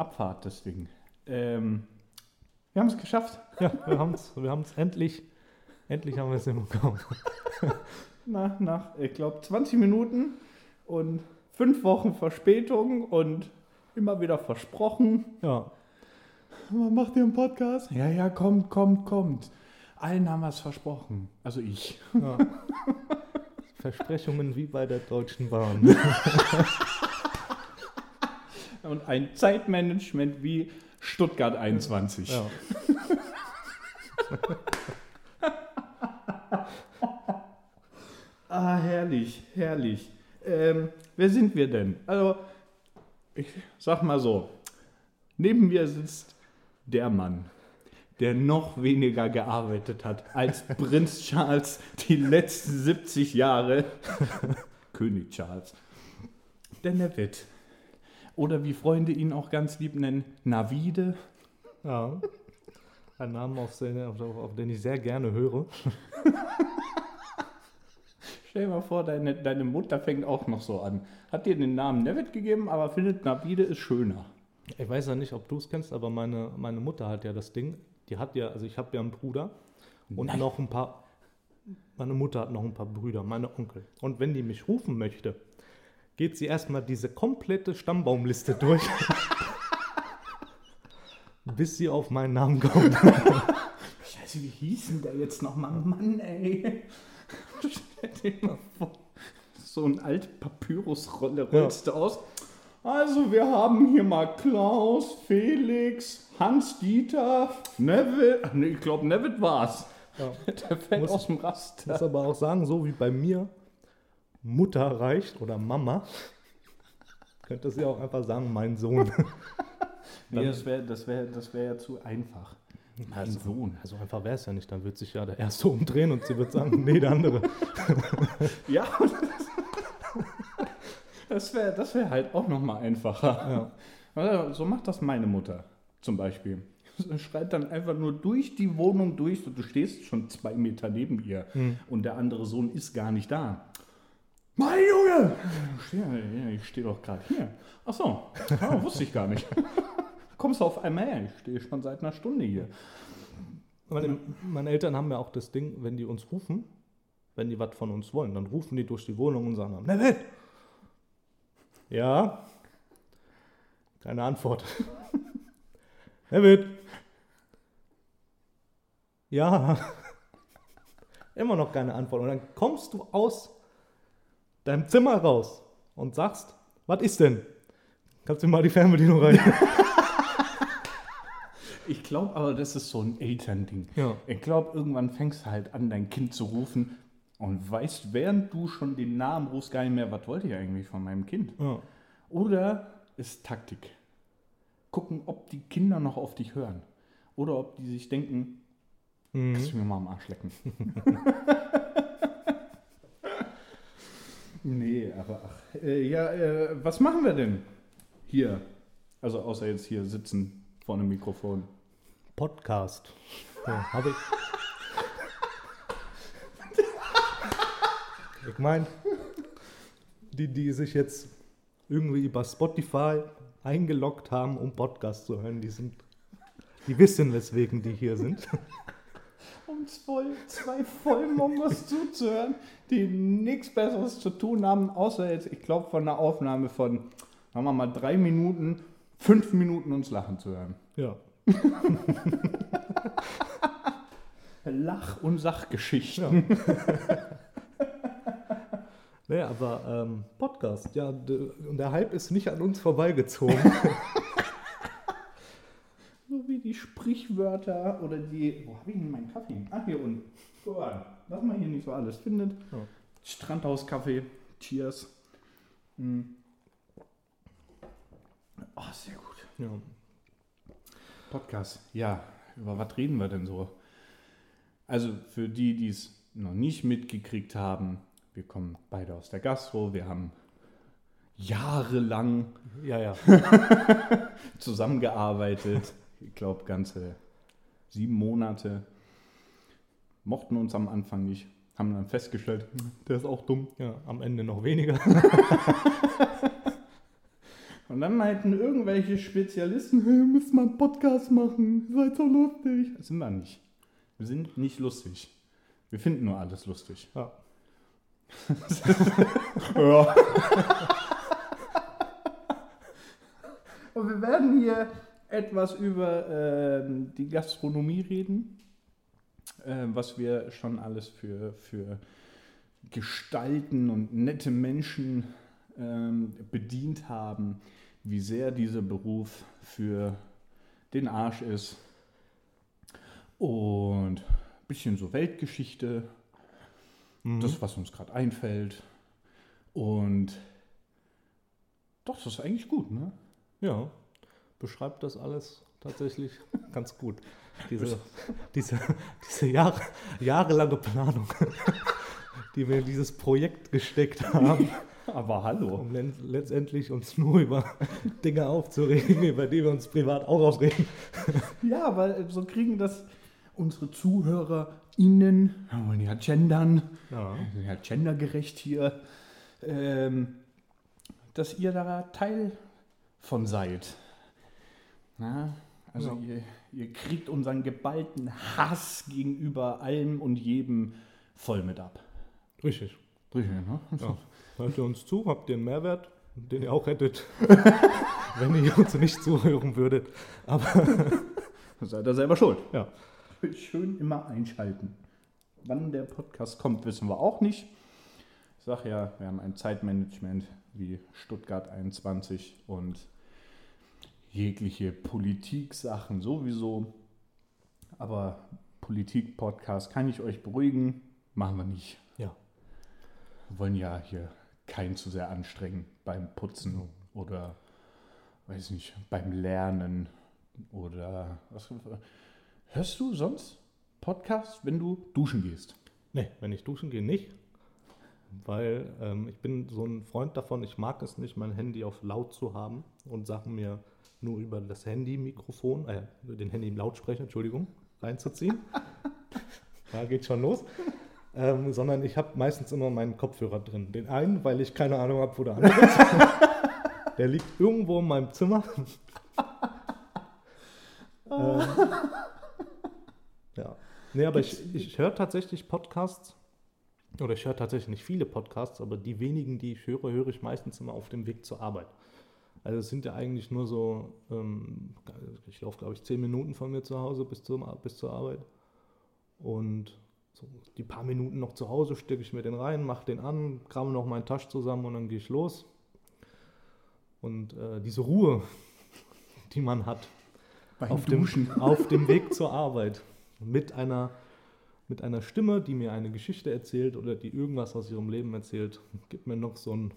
Abfahrt deswegen. Ähm, wir haben es geschafft. Ja, wir haben es wir haben's endlich, endlich haben wir es hinbekommen. Nach, nach ich glaube, 20 Minuten und fünf Wochen Verspätung und immer wieder versprochen. Ja, Man macht ihr einen Podcast? Ja, ja, kommt, kommt, kommt. Allen haben wir es versprochen. Also ich. ja. Versprechungen wie bei der Deutschen Bahn. Und ein Zeitmanagement wie Stuttgart 21. Ja. Ah, herrlich, herrlich. Ähm, wer sind wir denn? Also, ich sag mal so: Neben mir sitzt der Mann, der noch weniger gearbeitet hat als Prinz Charles die letzten 70 Jahre. König Charles. Der Nevitt. Oder wie Freunde ihn auch ganz lieb nennen, Navide. ja. Ein Name, auf, den- auf, auf den ich sehr gerne höre. Stell dir mal vor, deine, deine Mutter fängt auch noch so an. Hat dir den Namen Nevitt gegeben, aber findet Navide ist schöner. Ich weiß ja nicht, ob du es kennst, aber meine, meine Mutter hat ja das Ding. Die hat ja, also ich habe ja einen Bruder und Nein. noch ein paar. Meine Mutter hat noch ein paar Brüder, meine Onkel. Und wenn die mich rufen möchte, geht sie erstmal diese komplette Stammbaumliste durch, bis sie auf meinen Namen kommt. Scheiße, wie hieß denn der jetzt nochmal? Mann, ey. Stell dir mal vor, so ein alte Papyrusrolle rollst du aus. Also, wir haben hier mal Klaus, Felix, Hans-Dieter, Neville. Nee, ich glaube, Neville war's. Ja. Der fällt Muss- aus dem Ich Raster. muss aber auch sagen, so wie bei mir Mutter reicht oder Mama, könnte sie auch einfach sagen, mein Sohn. Nee, das wäre das wär, das wär ja zu einfach. Mein Also- Sohn. Also einfach wäre es ja nicht, dann wird sich ja der Erste umdrehen und sie wird sagen, nee, der andere. Ja, das wäre das wär halt auch nochmal einfacher. Ja. Also, So macht das meine Mutter zum Beispiel. Schreit dann einfach nur durch die Wohnung durch und du stehst schon zwei Meter neben ihr und der andere Sohn ist gar nicht da. Mein Junge! Ich stehe, ja, stehe doch gerade hier. Ach so, ah, wusste ich gar nicht. Kommst du auf einmal her? Ich stehe schon seit einer Stunde hier. Meine, meine Eltern haben ja auch das Ding, wenn die uns rufen, wenn die was von uns wollen, dann rufen die durch die Wohnung und sagen, Neville! Ja? Keine Antwort. Neville! Ja? Immer noch keine Antwort. Und dann kommst du aus deinem Zimmer raus und sagst, was ist denn? Kannst du mal die Fernbedienung rein? Ich glaube aber, das ist so ein Elternding. Ja. Ich glaube, irgendwann fängst du halt an, dein Kind zu rufen und weißt, während du schon den Namen rufst, gar nicht mehr, was wollte ich eigentlich von meinem Kind. ja. Oder ist Taktik. Gucken, ob die Kinder noch auf dich hören. Oder ob die sich denken, Mhm. kannst du mir mal am Arsch lecken. nee, aber ach. Äh, ja, äh, was machen wir denn hier? Also außer jetzt hier sitzen vor einem Mikrofon. Podcast. Ja, habe ich. Ich meine, die, die sich jetzt irgendwie über Spotify eingeloggt haben, um Podcast zu hören, die sind, die wissen, weswegen die hier sind. Um voll, zwei Vollmongos zuzuhören, die nichts Besseres zu tun haben, außer jetzt, ich glaube, von einer Aufnahme von, sagen wir mal, drei Minuten, fünf Minuten uns lachen zu hören. Ja. Lach- und Sachgeschichten. Nee, aber ähm, Podcast, ja, und der Hype ist nicht an uns vorbeigezogen. Die Sprichwörter oder die. Wo habe ich denn meinen Kaffee? Ah, hier unten. Guck mal, was man hier nicht so alles findet. Ja. Strandhauskaffee. Cheers. Hm. Oh, sehr gut. ja. Podcast. Ja, über was reden wir denn so? Also für die, die es noch nicht mitgekriegt haben, wir kommen beide aus der Gastro, wir haben jahrelang ja, ja. zusammengearbeitet. Ich glaube, ganze sieben Monate. Mochten uns am Anfang nicht. Haben dann festgestellt, hm, der ist auch dumm. ja, am Ende noch weniger. Und dann meinten irgendwelche Spezialisten, hey, müssen mal einen Podcast machen, seid so lustig. Das sind wir nicht. Wir sind nicht lustig. Wir finden nur alles lustig. Ja. Ja. Und wir werden hier etwas über ähm, die Gastronomie reden, ähm, was wir schon alles für, für Gestalten und nette Menschen ähm, bedient haben, wie sehr dieser Beruf für den Arsch ist. Und ein bisschen so Weltgeschichte, Mhm. das, was uns gerade einfällt. Und doch, das ist eigentlich gut, ne? Ja, beschreibt das alles tatsächlich ganz gut. Diese, diese, diese Jahre, jahrelange Planung, die wir in dieses Projekt gesteckt haben, Aber hallo. um letztendlich uns nur über Dinge aufzuregen, über die wir uns privat auch aufregen. Ja, weil so kriegen das unsere ZuhörerInnen, wir wollen ja gendern, Ja. ja gendergerecht hier, ähm, dass ihr da Teil von seid. Na, also Ja. ihr, ihr kriegt unseren geballten Hass gegenüber allem und jedem voll mit ab. Richtig. Richtig, ne? Ja. Hört ihr uns zu? Habt ihr einen Mehrwert, den ihr auch hättet, wenn ihr uns nicht zuhören würdet? Aber Seid ihr selber schuld. ja, Schön immer einschalten. Wann der Podcast kommt, wissen wir auch nicht. Ich sage ja, wir haben ein Zeitmanagement wie Stuttgart 21 und jegliche Politik-Sachen sowieso. Aber Politik-Podcast kann ich euch beruhigen, machen wir nicht. ja. Wir wollen ja hier keinen zu sehr anstrengen beim Putzen oder, weiß nicht, beim Lernen oder was. Hörst du sonst Podcasts, wenn du duschen gehst? Nee, wenn ich duschen gehe, nicht. Weil ähm, ich bin so ein Freund davon, ich mag es nicht, mein Handy auf laut zu haben und Sachen mir nur über das Handy-Mikrofon, äh, über den Handy im Lautsprecher, Entschuldigung, reinzuziehen. da geht schon los. Ähm, sondern ich habe meistens immer meinen Kopfhörer drin. Den einen, weil ich keine Ahnung habe, wo der andere ist. der liegt irgendwo in meinem Zimmer. ähm, ja. Nee, aber ich, ich höre tatsächlich Podcasts, oder ich höre tatsächlich nicht viele Podcasts, aber die wenigen, die ich höre, höre ich meistens immer auf dem Weg zur Arbeit. Also es sind ja eigentlich nur so, ähm, ich laufe glaube ich zehn Minuten von mir zu Hause bis, zum, bis zur Arbeit. Und so die paar Minuten noch zu Hause stecke ich mir den rein, mache den an, kramme noch meinen Tasch zusammen und dann gehe ich los. Und äh, diese Ruhe, die man hat, auf dem, auf dem Weg zur Arbeit mit einer, mit einer Stimme, die mir eine Geschichte erzählt oder die irgendwas aus ihrem Leben erzählt, gibt mir noch so ein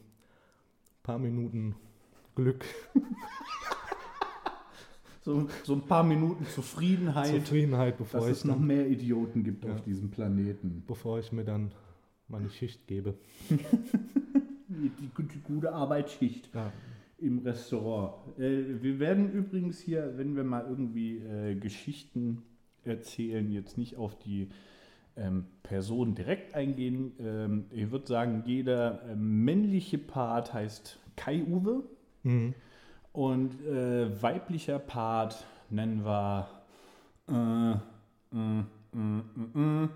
paar Minuten Glück, So, so ein paar Minuten Zufriedenheit, Zufriedenheit, bevor dass ich, es noch mehr Idioten gibt Ja. auf diesem Planeten. bevor ich mir dann meine Schicht gebe. Die, die, die gute Arbeitsschicht. Ja, im Restaurant. Äh, wir werden übrigens hier, wenn wir mal irgendwie äh, Geschichten erzählen, jetzt nicht auf die ähm, Person direkt eingehen. Ähm, ich würde sagen, jeder äh, männliche Part heißt Kai-Uwe mhm. und äh, weiblicher Part nennen wir äh, äh, äh, äh, äh,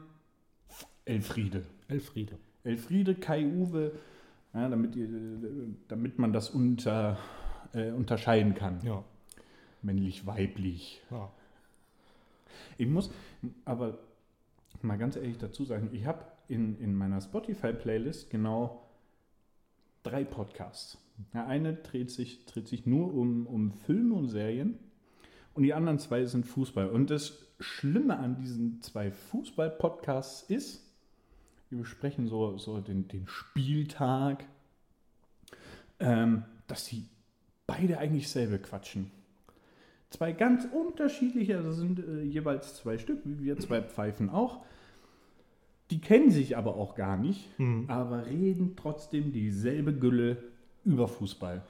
Elfriede. Elfriede. Elfriede, Kai-Uwe, ja, damit, ihr, damit man das unter, unterscheiden kann. Ja, Männlich, weiblich. ja. Ich muss aber mal ganz ehrlich dazu sagen, ich habe in, in meiner Spotify-Playlist genau drei Podcasts. Der eine dreht sich, dreht sich nur um, um Filme und Serien und die anderen zwei sind Fußball. Und das Schlimme an diesen zwei Fußball-Podcasts ist, wir besprechen so, so den, den Spieltag, ähm, dass sie beide eigentlich selber quatschen. Zwei ganz unterschiedliche, also sind äh, jeweils zwei Stück, wie wir zwei Pfeifen auch. Die kennen sich aber auch gar nicht, Mhm. aber reden trotzdem dieselbe Gülle über Fußball.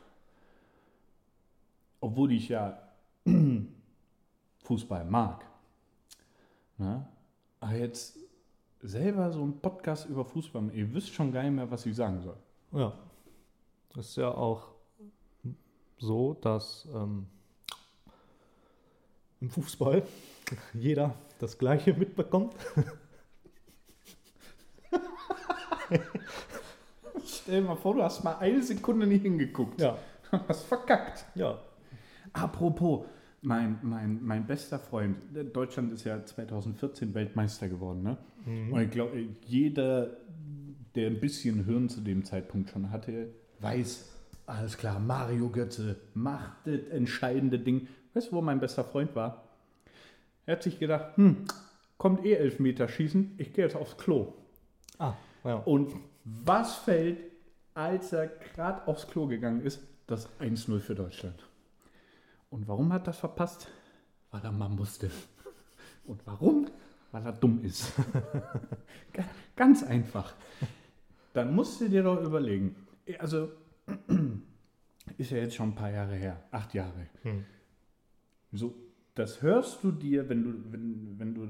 Obwohl ich ja Fußball mag. Na? Aber jetzt selber so ein Podcast über Fußball, ihr wisst schon gar nicht mehr, was ich sagen soll. Ja. Das ist ja auch so, dass ähm, im Fußball jeder das Gleiche mitbekommt. Stell dir mal vor, du hast mal eine Sekunde nicht hingeguckt. Ja. Hast verkackt. Ja. Apropos, mein, mein, mein bester Freund, Deutschland ist ja 2014 Weltmeister geworden, ne? Und ich glaube, jeder, der ein bisschen Hirn zu dem Zeitpunkt schon hatte, weiß, alles klar, Mario Götze macht das entscheidende Ding. Weißt du, wo mein bester Freund war? Er hat sich gedacht, hm, kommt eh Elfmeter schießen, ich gehe jetzt aufs Klo. Ah, ja. Und was fällt, als er gerade aufs Klo gegangen ist? Das 1-0 für Deutschland. Und warum hat er das verpasst? Weil er mal musste. Und warum? Weil er dumm ist. Ga- Ganz einfach. Dann musst du dir doch überlegen. Also, ist ja jetzt schon ein paar Jahre her. Acht Jahre. Hm. So, das hörst du dir, wenn du, wenn, wenn du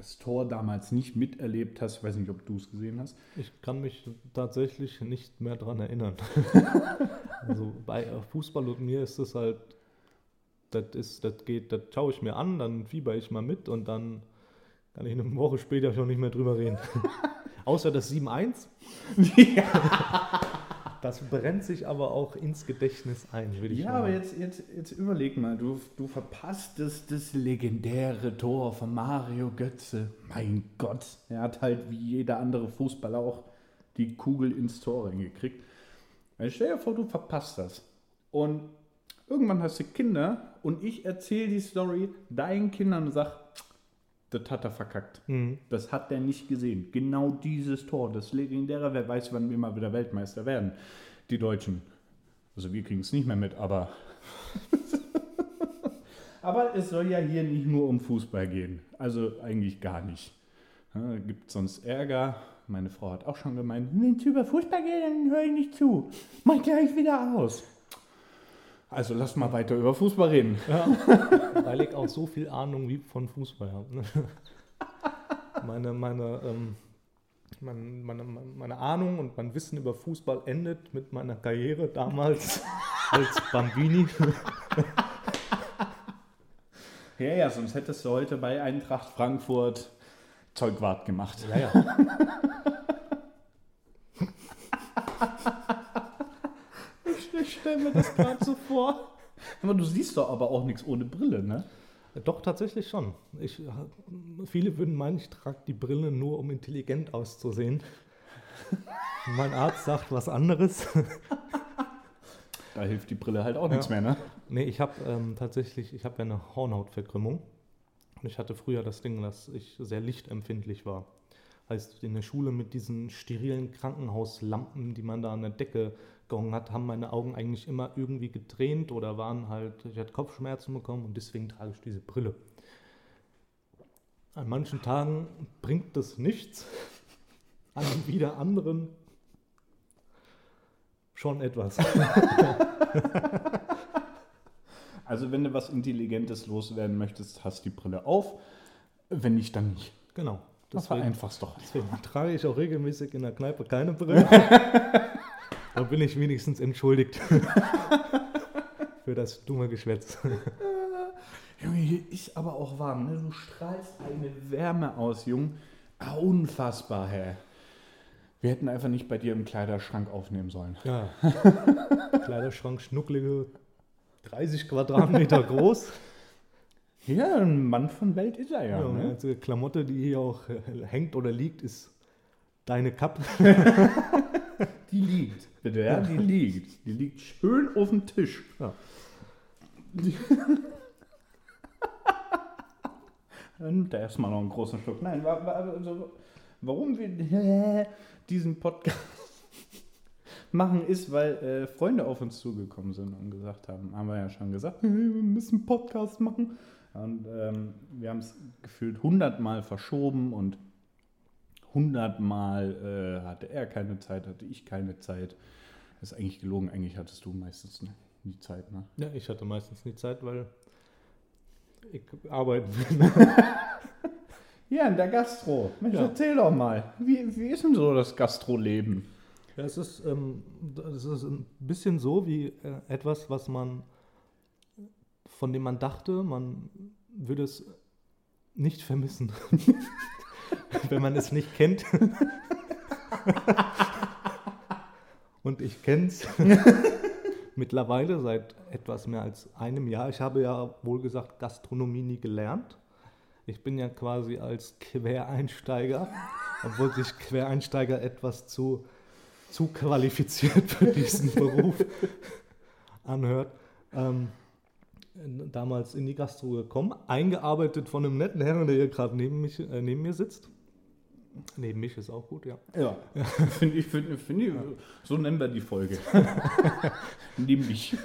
das Tor damals nicht miterlebt hast. Ich weiß nicht, ob du es gesehen hast. Ich kann mich tatsächlich nicht mehr dran erinnern. also bei äh, Fußball und mir ist es halt, das ist, das geht, das schaue ich mir an, dann fieber ich mal mit und dann kann ich eine Woche später schon nicht mehr drüber reden. Außer das 7-1. Das brennt sich aber auch ins Gedächtnis ein, würde ich Ja, mal aber jetzt, jetzt, jetzt überleg mal, du, du verpasst das, das legendäre Tor von Mario Götze. Mein Gott, er hat halt wie jeder andere Fußballer auch die Kugel ins Tor reingekriegt. Also stell dir vor, du verpasst das. Und irgendwann hast du Kinder und ich erzähle die Story deinen Kindern und sag, das hat er verkackt. Mhm. Das hat er nicht gesehen. Genau dieses Tor, das legendäre, wer weiß, wann wir mal wieder Weltmeister werden. Die Deutschen. Also wir kriegen es nicht mehr mit, aber. aber es soll ja hier nicht nur um Fußball gehen. Also eigentlich gar nicht. Ja, Gibt sonst Ärger. Meine Frau hat auch schon gemeint, wenn es über Fußball geht, dann höre ich nicht zu. Mach gleich wieder aus. Also lass mal weiter über Fußball reden. Ja, weil ich auch so viel Ahnung wie von Fußball habe. ne? Meine, meine, ähm, meine, meine, meine Ahnung und mein Wissen über Fußball endet mit meiner Karriere damals als Bambini. Ja, ja, sonst hättest du heute bei Eintracht Frankfurt Zeugwart gemacht. Ja, ja. Ich stelle mir das gerade so vor. Aber du siehst doch aber auch nichts ohne Brille, ne? Doch, tatsächlich schon. Ich, viele würden meinen, ich trage die Brille nur, um intelligent auszusehen. mein Arzt sagt was anderes. Da hilft die Brille halt auch nichts Ja. mehr, ne? Nee, ich habe ähm, tatsächlich, ich habe ja eine Hornhautverkrümmung. Und ich hatte früher das Ding, dass ich sehr lichtempfindlich war. Heißt, in der Schule mit diesen sterilen Krankenhauslampen, die man da an der Decke gehangen hat, haben meine Augen eigentlich immer irgendwie getränt oder waren halt, ich hatte Kopfschmerzen bekommen und deswegen trage ich diese Brille. An manchen Tagen bringt das nichts, an wieder anderen schon etwas. Also wenn du was Intelligentes loswerden möchtest, hast die Brille auf. Wenn nicht, dann nicht. Genau. Das vereinfachst doch. Deswegen trage ich auch regelmäßig in der Kneipe keine Brille. da bin ich wenigstens entschuldigt. Für das dumme Geschwätz. Junge, hier ist aber auch warm, ne? Du strahlst eine Wärme aus, Jung. Ah, unfassbar, hä? Wir hätten einfach nicht bei dir im Kleiderschrank aufnehmen sollen. Ja. Kleiderschrank, schnucklige 30 Quadratmeter groß. Ja, ein Mann von Welt ist er ja. Ja, ne? also Klamotte, die hier auch äh, hängt oder liegt, ist deine Kappe. Die liegt, bitte, ja? Die liegt. Die liegt schön auf dem Tisch. Ja. Dann nimmt er erstmal noch einen großen Schluck. Nein, also, warum wir diesen Podcast machen, ist, weil äh, Freunde auf uns zugekommen sind und gesagt haben, haben wir ja schon gesagt, hey, wir müssen einen Podcast machen. Und ähm, wir haben es gefühlt hundertmal verschoben und hundertmal äh, hatte er keine Zeit, hatte ich keine Zeit. Das ist eigentlich gelogen, eigentlich hattest du meistens nie Zeit, ne? Ja, ich hatte meistens nie Zeit, weil ich arbeiten will. Ja, in der Gastro. Mensch, Ja. erzähl doch mal. Wie, wie ist denn so das Gastroleben? Ja, es ist, ähm, es ist ein bisschen so wie äh, etwas, was man, von dem man dachte, man würde es nicht vermissen, wenn man es nicht kennt. Und ich kenne es mittlerweile seit etwas mehr als einem Jahr. Ich habe ja wohl gesagt Gastronomie nie gelernt. Ich bin ja quasi als Quereinsteiger, obwohl sich Quereinsteiger etwas zu, zu qualifiziert für diesen Beruf anhört. Ähm, damals in die Gastro gekommen, eingearbeitet von einem netten Herrn, der hier gerade neben, äh, neben mir sitzt. Neben mich ist auch gut, ja. Ja, finde ich, find, find ich, so nennen wir die Folge. Neben mich.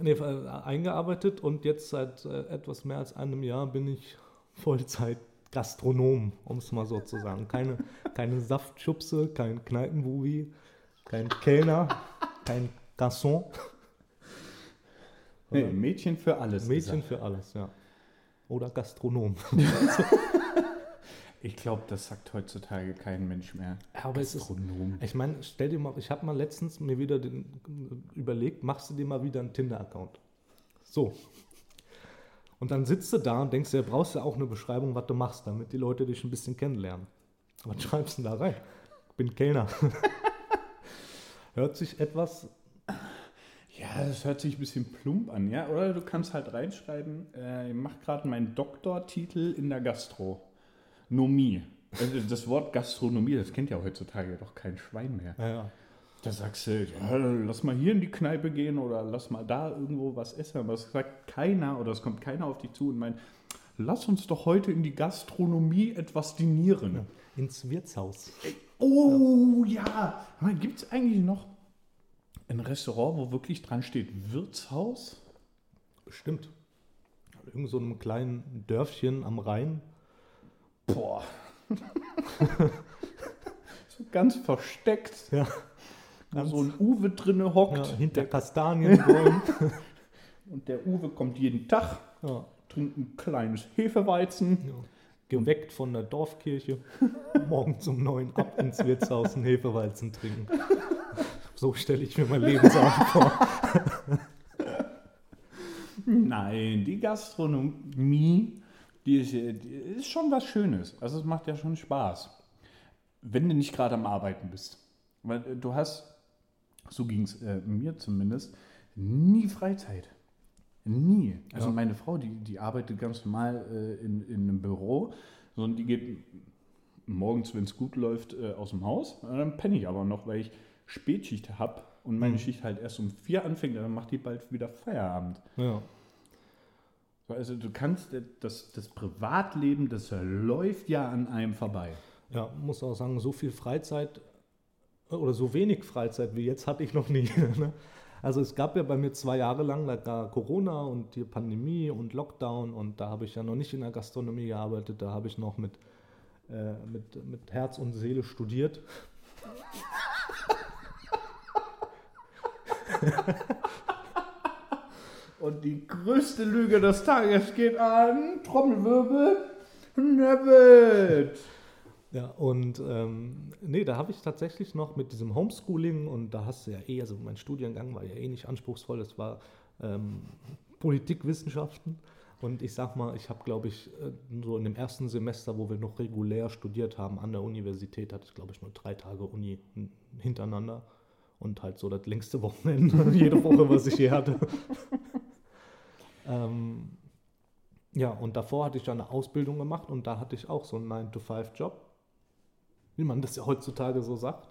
Nee, äh, eingearbeitet und jetzt seit äh, etwas mehr als einem Jahr bin ich Vollzeit Gastronom, um es mal so zu sagen. Keine, keine Saftschubse, kein Kneipenbubi, kein Kellner, kein Garçon. Nee, Mädchen für alles. Mädchen gesagt. für alles, ja. Oder Gastronom. ich glaube, das sagt heutzutage kein Mensch mehr. Aber Gastronom. Ist, ich meine, stell dir mal, ich habe mal letztens mir wieder den, überlegt, machst du dir mal wieder einen Tinder-Account. So. Und dann sitzt du da und denkst dir, brauchst du ja auch eine Beschreibung, was du machst, damit die Leute dich ein bisschen kennenlernen. Was schreibst du denn da rein? Ich bin Kellner. Hört sich etwas ja, das hört sich ein bisschen plump an, ja. Oder du kannst halt reinschreiben, äh, ich mache gerade meinen Doktortitel in der Gastronomie. Also das Wort Gastronomie, das kennt ja heutzutage doch kein Schwein mehr. Ja, ja. Da sagst du, ja, lass mal hier in die Kneipe gehen oder lass mal da irgendwo was essen. Aber es sagt keiner oder es kommt keiner auf dich zu und meint, lass uns doch heute in die Gastronomie etwas dinieren. Ja, ins Wirtshaus. Oh ja, ja. gibt es eigentlich noch ein Restaurant, wo wirklich dran steht Wirtshaus? Bestimmt. Irgend so einem kleinen Dörfchen am Rhein. Boah. so ganz versteckt. Ja. Ganz so ein Uwe drinne hockt. Ja, hinter Kastanienbäumen. Und der Uwe kommt jeden Tag, ja. trinkt ein kleines Hefeweizen. Ja. Geweckt von der Dorfkirche. Morgens um neun ab ins Wirtshaus ein Hefeweizen trinken. So stelle ich mir mein Lebensabend vor. Nein, die Gastronomie, die ist, die ist, schon was Schönes. Also es macht ja schon Spaß, wenn du nicht gerade am Arbeiten bist. Weil äh, du hast, so ging es äh, mir zumindest, nie Freizeit. Nie. Also ja. meine Frau, die, die arbeitet ganz normal äh, in, in einem Büro, sondern die geht morgens, wenn es gut läuft, äh, aus dem Haus. Und dann penne ich aber noch, weil ich Spätschicht habe und meine mhm. Schicht halt erst um vier anfängt, dann macht die bald wieder Feierabend. Ja. Also du kannst, das, das Privatleben, das läuft ja an einem vorbei. Ja, muss auch sagen, so viel Freizeit oder so wenig Freizeit wie jetzt hatte ich noch nie. Ne? Also es gab ja bei mir zwei Jahre lang, da Corona und die Pandemie und Lockdown und da habe ich ja noch nicht in der Gastronomie gearbeitet, da habe ich noch mit, äh, mit, mit Herz und Seele studiert. Und die größte Lüge des Tages geht an Trommelwirbel Nebbit. Ja, und ähm, nee, da habe ich tatsächlich noch mit diesem Homeschooling und da hast du ja eh, also mein Studiengang war ja eh nicht anspruchsvoll, es war ähm, Politikwissenschaften. Und ich sag mal, ich habe, glaube ich, äh, so in dem ersten Semester, wo wir noch regulär studiert haben an der Universität, hatte ich, glaube ich, nur drei Tage Uni hintereinander und halt so das längste Wochenende jede Woche, was ich je hatte. ähm, ja, und davor hatte ich dann eine Ausbildung gemacht und da hatte ich auch so einen 9-to-5-Job, wie man das ja heutzutage so sagt.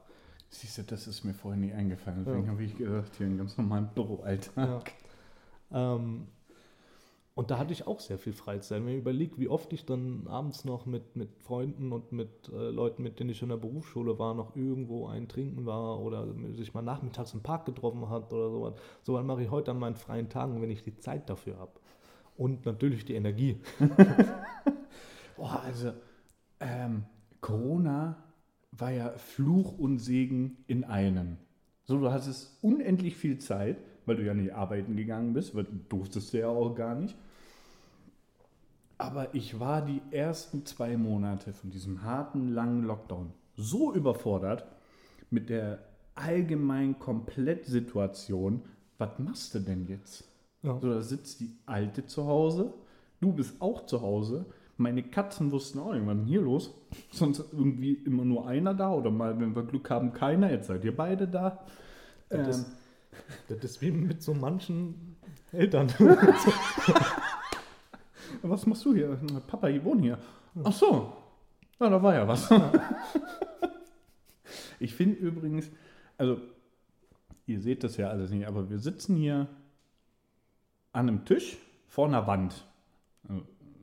Siehst du, das ist mir vorher nie eingefallen. Deswegen ja. habe ich gedacht, hier einen ganz normalen Büroalltag. Ja. Ähm, und da hatte ich auch sehr viel Freizeit. Wenn ich überlege, wie oft ich dann abends noch mit, mit Freunden und mit äh, Leuten, mit denen ich in der Berufsschule war, noch irgendwo ein Trinken war oder sich mal nachmittags im Park getroffen hat oder sowas. So was mache ich heute an meinen freien Tagen, wenn ich die Zeit dafür habe. Und natürlich die Energie. Boah, also ähm, Corona war ja Fluch und Segen in einem. So, du hattest unendlich viel Zeit weil du ja nicht arbeiten gegangen bist, weil du durftest ja auch gar nicht. Aber ich war die ersten zwei Monate von diesem harten, langen Lockdown so überfordert mit der allgemeinen Komplettsituation. Was machst du denn jetzt? Ja. So, da sitzt die Alte zu Hause, du bist auch zu Hause. Meine Katzen wussten auch nicht, was ist hier los? Sonst irgendwie immer nur einer da oder mal, wenn wir Glück haben, keiner. Jetzt seid ihr beide da. Ähm, das ist wie mit so manchen Eltern. Was machst du hier? Papa, ich wohne hier. Ach so. Ja, da war ja was. ich finde übrigens, also, ihr seht das ja alles nicht, aber wir sitzen hier an einem Tisch vor einer Wand.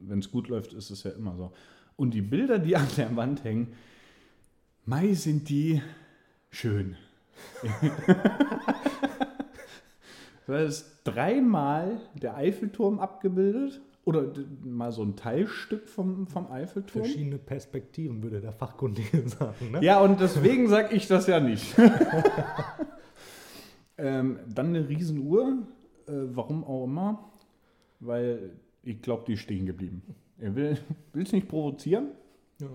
Wenn es gut läuft, ist es ja immer so. Und die Bilder, die an der Wand hängen, Mai sind die schön. Da ist dreimal der Eiffelturm abgebildet oder mal so ein Teilstück vom, vom Eiffelturm. Verschiedene Perspektiven, würde der Fachkundige sagen. Ne? Ja, und deswegen sage ich das ja nicht. ähm, dann eine Riesenuhr, äh, warum auch immer, weil ich glaube, die ist stehen geblieben. Er will es nicht provozieren. Ja.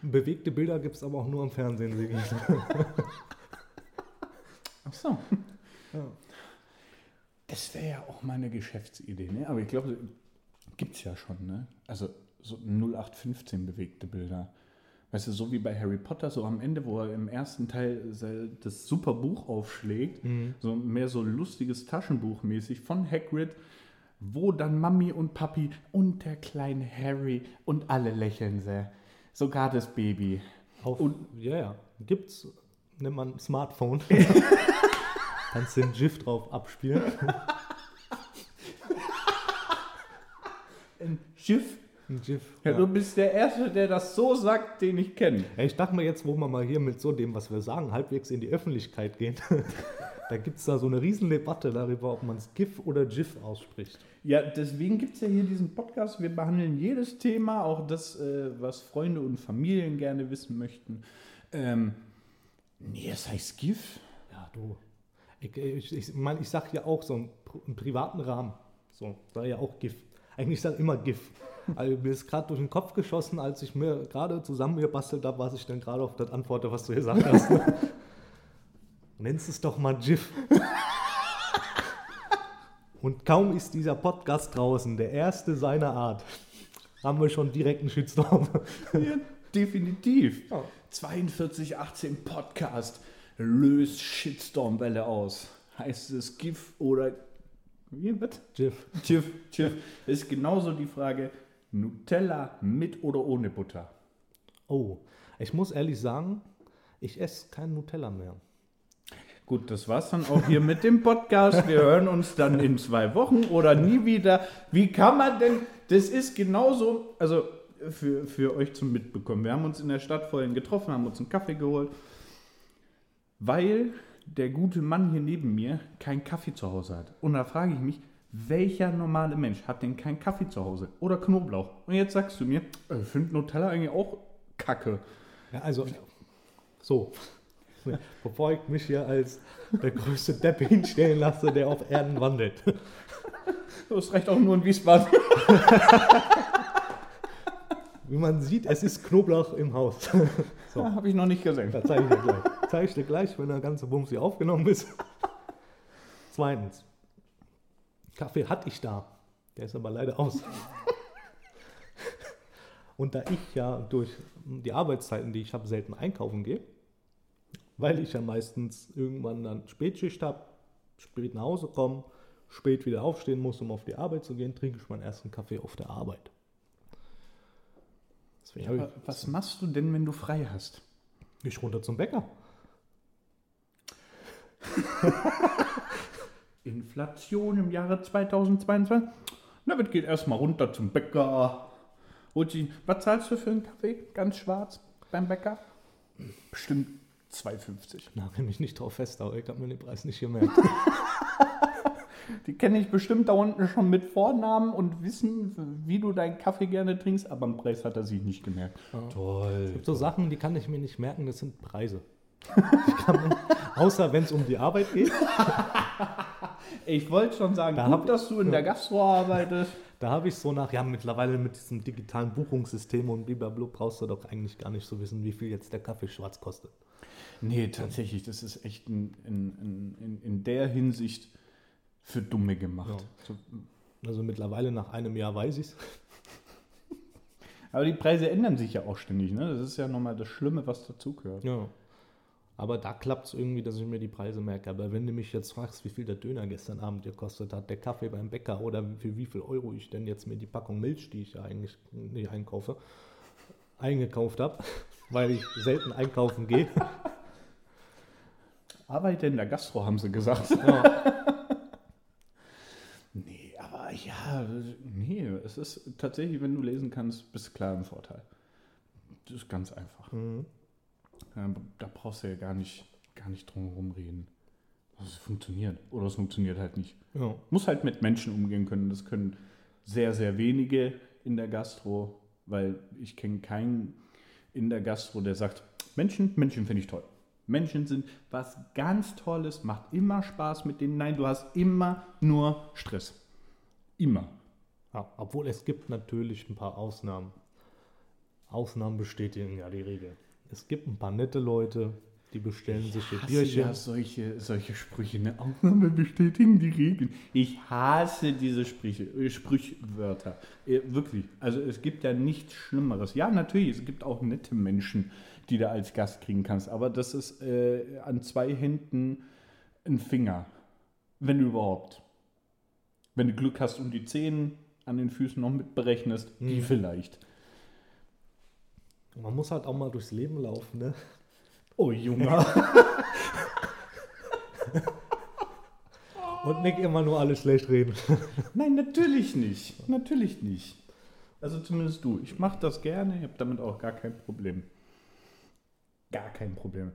Bewegte Bilder gibt es aber auch nur im Fernsehen, sehe ich. Ach so. Das wäre ja auch mal eine Geschäftsidee, ne? Aber ich glaube, gibt es ja schon, ne? Also so 0815 bewegte Bilder. Weißt du, so wie bei Harry Potter, so am Ende, wo er im ersten Teil das super Buch aufschlägt, so mehr so lustiges Taschenbuch mäßig von Hagrid, wo dann Mami und Papi und der kleine Harry und alle lächeln sehr. Sogar das Baby. Auf, Und- ja, ja. Gibt's, nimmt man ein Smartphone. Kannst den GIF drauf abspielen. Ein Schiff. Ein GIF. Ja, Ja. du bist der Erste, der das so sagt, den ich kenne. Ja, ich dachte mir jetzt, wo wir mal hier mit so dem, was wir sagen, halbwegs in die Öffentlichkeit gehen, da gibt es da so eine Riesendebatte darüber, ob man es GIF oder GIF ausspricht. Ja, deswegen gibt es ja hier diesen Podcast. Wir behandeln jedes Thema, auch das, äh, was Freunde und Familien gerne wissen möchten. Ähm, nee, es heißt GIF. Ja, du. Ich, ich, ich, mein, ich sag ja auch so im, pri- im privaten Rahmen. So, da ja auch GIF. Eigentlich sag ich immer GIF. Also mir ist gerade durch den Kopf geschossen, als ich mir gerade zusammengebastelt habe, was ich dann gerade auf das antworte, was du gesagt hast. Nennst es doch mal GIF. Und kaum ist dieser Podcast draußen, der erste seiner Art, haben wir schon direkt einen Shitstorm. Ja, definitiv. Ja. 4218 Podcast löst Shitstorm-Welle aus. Heißt es GIF oder. Wie, was? GIF. GIF, GIF. Ist genauso die Frage: Nutella mit oder ohne Butter? Oh, ich muss ehrlich sagen, ich esse kein Nutella mehr. Gut, das war's dann auch hier mit dem Podcast. Wir hören uns dann in zwei Wochen oder nie wieder. Wie kann man denn, das ist genauso, also für, für euch zum Mitbekommen. Wir haben uns in der Stadt vorhin getroffen, haben uns einen Kaffee geholt, weil der gute Mann hier neben mir keinen Kaffee zu Hause hat. Und da frage ich mich, welcher normale Mensch hat denn keinen Kaffee zu Hause oder Knoblauch? Und jetzt sagst du mir, äh, ich finde Nutella eigentlich auch kacke. Ja, also, so. Bevor ich mich hier als der größte Depp hinstellen lasse, der auf Erden wandelt. Das reicht auch nur in Wiesbaden. Wie man sieht, es ist Knoblauch im Haus. So, Habe ich noch nicht gesehen. da zeige ich dir gleich. Zeige ich dir gleich, wenn der ganze Bums hier aufgenommen ist. Zweitens. Kaffee hatte ich da. Der ist aber leider aus. Und da ich ja durch die Arbeitszeiten, die ich habe, selten einkaufen gehe, weil ich ja meistens irgendwann dann Spätschicht habe, spät nach Hause komme, spät wieder aufstehen muss, um auf die Arbeit zu gehen, trinke ich meinen ersten Kaffee auf der Arbeit. Deswegen Aber was machst du denn, wenn du frei hast? ich runter zum Bäcker. Inflation im Jahre 2022? Na, das geht erstmal runter zum Bäcker. Holt was zahlst du für einen Kaffee? Ganz schwarz beim Bäcker? Bestimmt 2,50. Nagel mich nicht drauf fest, aber ich habe mir den Preis nicht gemerkt. Die kenne ich bestimmt da unten schon mit Vornamen und wissen, wie du deinen Kaffee gerne trinkst, aber am Preis hat er sich nicht gemerkt. Es Toll. gibt so Sachen, die kann ich mir nicht merken, das sind Preise. Ich kann mir, außer wenn es um die Arbeit geht, Ich wollte schon sagen, Da gut, hab- dass du in der Gastro arbeitest. Da habe ich so nach, ja, mittlerweile mit diesem digitalen Buchungssystem und blablabla brauchst du doch eigentlich gar nicht so wissen, wie viel jetzt der Kaffee schwarz kostet. Nee, tatsächlich, das ist echt in, in, in, in der Hinsicht für Dumme gemacht. Ja. Also mittlerweile nach einem Jahr weiß ich es. Aber die Preise ändern sich ja auch ständig, ne? Das ist ja nochmal das Schlimme, was dazugehört. Ja. Aber da klappt es irgendwie, dass ich mir die Preise merke. Aber wenn du mich jetzt fragst, wie viel der Döner gestern Abend gekostet hat, der Kaffee beim Bäcker oder für wie viel Euro ich denn jetzt mir die Packung Milch, die ich ja eigentlich nicht einkaufe, eingekauft habe, weil ich selten einkaufen gehe. Arbeite in der Gastro, haben sie gesagt. Ja. Nee, aber ja, nee, es ist tatsächlich, wenn du lesen kannst, bist du klar im Vorteil. Das ist ganz einfach. Mhm. Da brauchst du ja gar nicht, gar nicht drum herum reden. Es funktioniert. Oder es funktioniert halt nicht. Ja. Muss halt mit Menschen umgehen können. Das können sehr, sehr wenige in der Gastro, weil ich kenne keinen in der Gastro, der sagt, Menschen, Menschen finde ich toll. Menschen sind was ganz Tolles, macht immer Spaß mit denen. Nein, du hast immer nur Stress. Immer. Ja, obwohl es gibt natürlich ein paar Ausnahmen. Ausnahmen bestätigen ja die Regel. Es gibt ein paar nette Leute, die bestellen ich sich ihr Bierchen. Ja, solche, solche Sprüche. Ne? Ausnahmen bestätigen die Regeln. Ich hasse diese Sprüche, äh, Sprüchwörter. Äh, wirklich. Also es gibt ja nichts Schlimmeres. Ja, natürlich, es gibt auch nette Menschen, die du als Gast kriegen kannst. Aber das ist äh, an zwei Händen ein Finger. Wenn überhaupt. Wenn du Glück hast und die Zehen an den Füßen noch mitberechnest, hm. die vielleicht. Man muss halt auch mal durchs Leben laufen, ne? Oh, Junge. Und nicht immer nur alles schlecht reden. Nein, natürlich nicht. Natürlich nicht. Also zumindest du. Ich mache das gerne. Ich habe damit auch gar kein Problem. Gar kein Problem.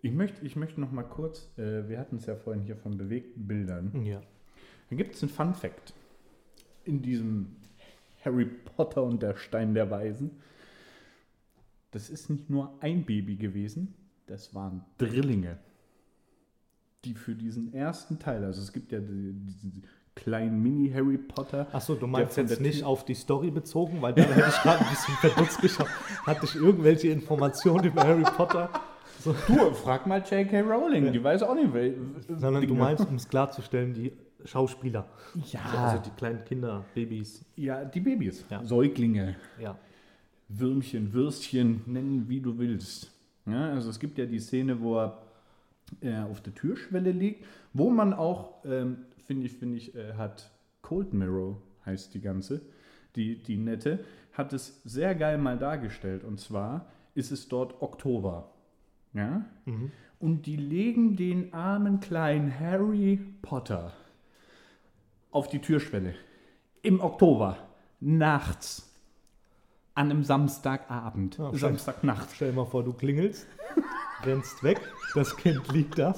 Ich möchte, ich möchte noch mal kurz, äh, wir hatten es ja vorhin hier von bewegten Bildern. Ja. Da gibt es einen Fun Fact in diesem Harry Potter und der Stein der Weisen das ist nicht nur ein Baby gewesen, das waren Drillinge, die für diesen ersten Teil, also es gibt ja diesen kleinen Mini-Harry Potter. Achso, du meinst jetzt nicht auf die Story bezogen, weil da hätte ich gerade ein bisschen verdutzt geschaut. Hatte ich irgendwelche Informationen über Harry Potter? So. Du, frag mal J.K. Rowling, ja. die weiß auch nicht, wel, Sondern Dinge. du meinst, um es klarzustellen, die Schauspieler. Ja. Also die kleinen Kinder, Babys. Ja, die Babys. Ja. Säuglinge. Ja. Würmchen, Würstchen, nennen wie du willst. Ja, also es gibt ja die Szene, wo er äh, auf der Türschwelle liegt, wo man auch, ähm, finde ich, finde ich, äh, hat Cold Mirror heißt die ganze, die, die nette, hat es sehr geil mal dargestellt. Und zwar ist es dort Oktober. Ja? Mhm. Und die legen den armen kleinen Harry Potter auf die Türschwelle. Im Oktober. Nachts an einem Samstagabend, ja, Samstagnacht. Stell dir mal vor, du klingelst, rennst weg, das Kind liegt da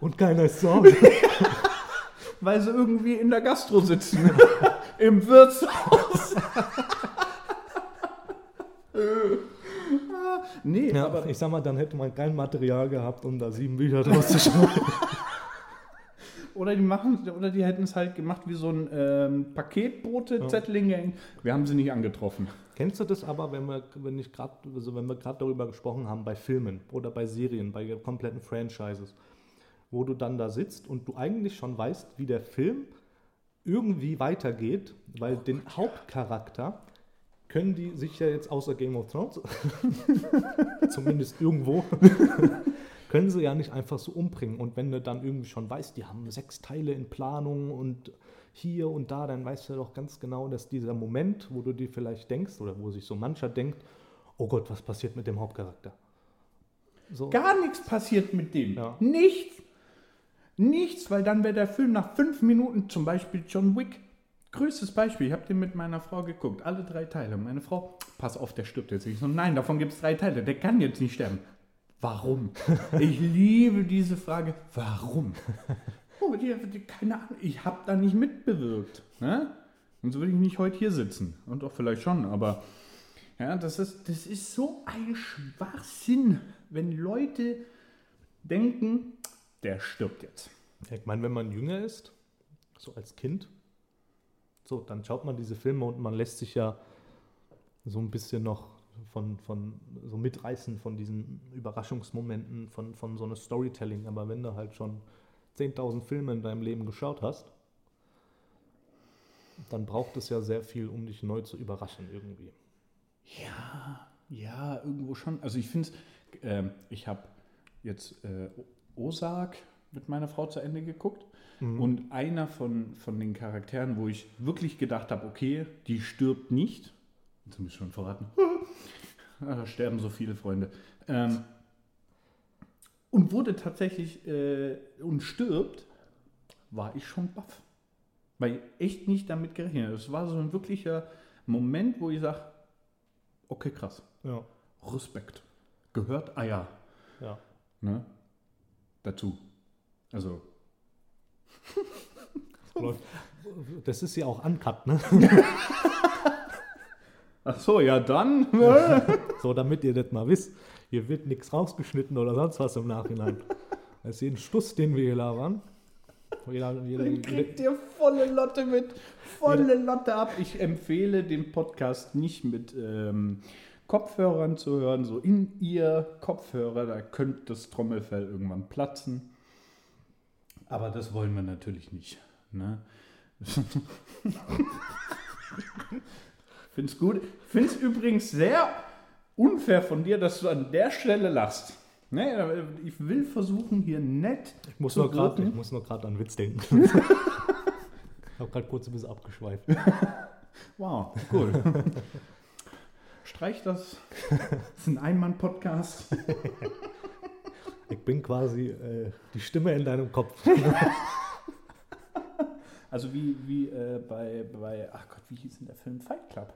und keiner ist zu Hause. Weil sie irgendwie in der Gastro sitzen. Im Wirtshaus. nee, ja, aber ich sag mal, dann hätte man kein Material gehabt, um da sieben Bücher draus zu schreiben. Oder die machen, oder die hätten es halt gemacht wie so ein ähm, Paketbote-Zetteling. Ja. Wir haben sie nicht angetroffen. Kennst du das aber, wenn wir, wenn ich grad, also wenn wir gerade darüber gesprochen haben, bei Filmen oder bei Serien, bei kompletten Franchises, wo du dann da sitzt und du eigentlich schon weißt, wie der Film irgendwie weitergeht, weil oh, den Hauptcharakter können die sich ja jetzt außer Game of Thrones, zumindest irgendwo, können sie ja nicht einfach so umbringen. Und wenn du dann irgendwie schon weißt, die haben sechs Teile in Planung und hier und da, dann weißt du doch ganz genau, dass dieser Moment, wo du dir vielleicht denkst oder wo sich so mancher denkt, oh Gott, was passiert mit dem Hauptcharakter? So. Gar nichts passiert mit dem. Ja. Nichts. Nichts, weil dann wäre der Film nach fünf Minuten, zum Beispiel John Wick. Größtes Beispiel, ich habe den mit meiner Frau geguckt, alle drei Teile. Meine Frau, pass auf, der stirbt jetzt. Ich so, nein, davon gibt es drei Teile, der kann jetzt nicht sterben. Warum? Ich liebe diese Frage. Warum? Keine Ahnung, ich habe da nicht mitbewirkt. Ne? Und so würde ich nicht heute hier sitzen. Und auch vielleicht schon, aber ja, das ist, das ist so ein Schwachsinn, wenn Leute denken, der stirbt jetzt. Ich meine, wenn man jünger ist, so als Kind, So, dann schaut man diese Filme und man lässt sich ja so ein bisschen noch von, von so mitreißen von diesen Überraschungsmomenten, von, von so einem Storytelling. Aber wenn du halt schon 10.000 Filme in deinem Leben geschaut hast, dann braucht es ja sehr viel, um dich neu zu überraschen irgendwie. Ja, ja, irgendwo schon. Also ich finde es, äh, ich habe jetzt äh, Osak mit meiner Frau zu Ende geguckt. Mhm. Und einer von, von den Charakteren, wo ich wirklich gedacht habe, okay, die stirbt nicht. Jetzt wir schon verraten. da sterben so viele Freunde. Ähm, und wurde tatsächlich äh, und stirbt, war ich schon baff. Weil ich echt nicht damit gerechnet habe. Es war so ein wirklicher Moment, wo ich sage, okay, krass. Ja. Respekt. Gehört Eier ja. ne? dazu. Also, Das ist ja auch uncut, ne? ach so, ja dann. So, damit ihr das mal wisst. Hier wird nichts rausgeschnitten oder sonst was im Nachhinein. Das ist jeden Stuss, den wir hier labern. Jeder, jeder, Dann jeder, kriegt ihr volle Lotte mit. Volle Lotte ab. Ich empfehle den Podcast nicht mit ähm, Kopfhörern zu hören, so in ihr Kopfhörer, da könnte das Trommelfell irgendwann platzen. Aber das wollen wir natürlich nicht. Ne? Find's gut. Find's übrigens sehr unfair von dir, dass du an der Stelle lachst. Ne, ich will versuchen, hier nett ich muss zu nur grad- ich muss nur gerade an Witz denken. ich habe gerade kurz ein bisschen abgeschweift. Wow, cool. Streich das. Das ist ein Einmann-Podcast. Ich bin quasi äh, die Stimme in deinem Kopf. Also wie, wie äh, bei, bei, ach Gott, wie hieß denn der Film? Fight Club.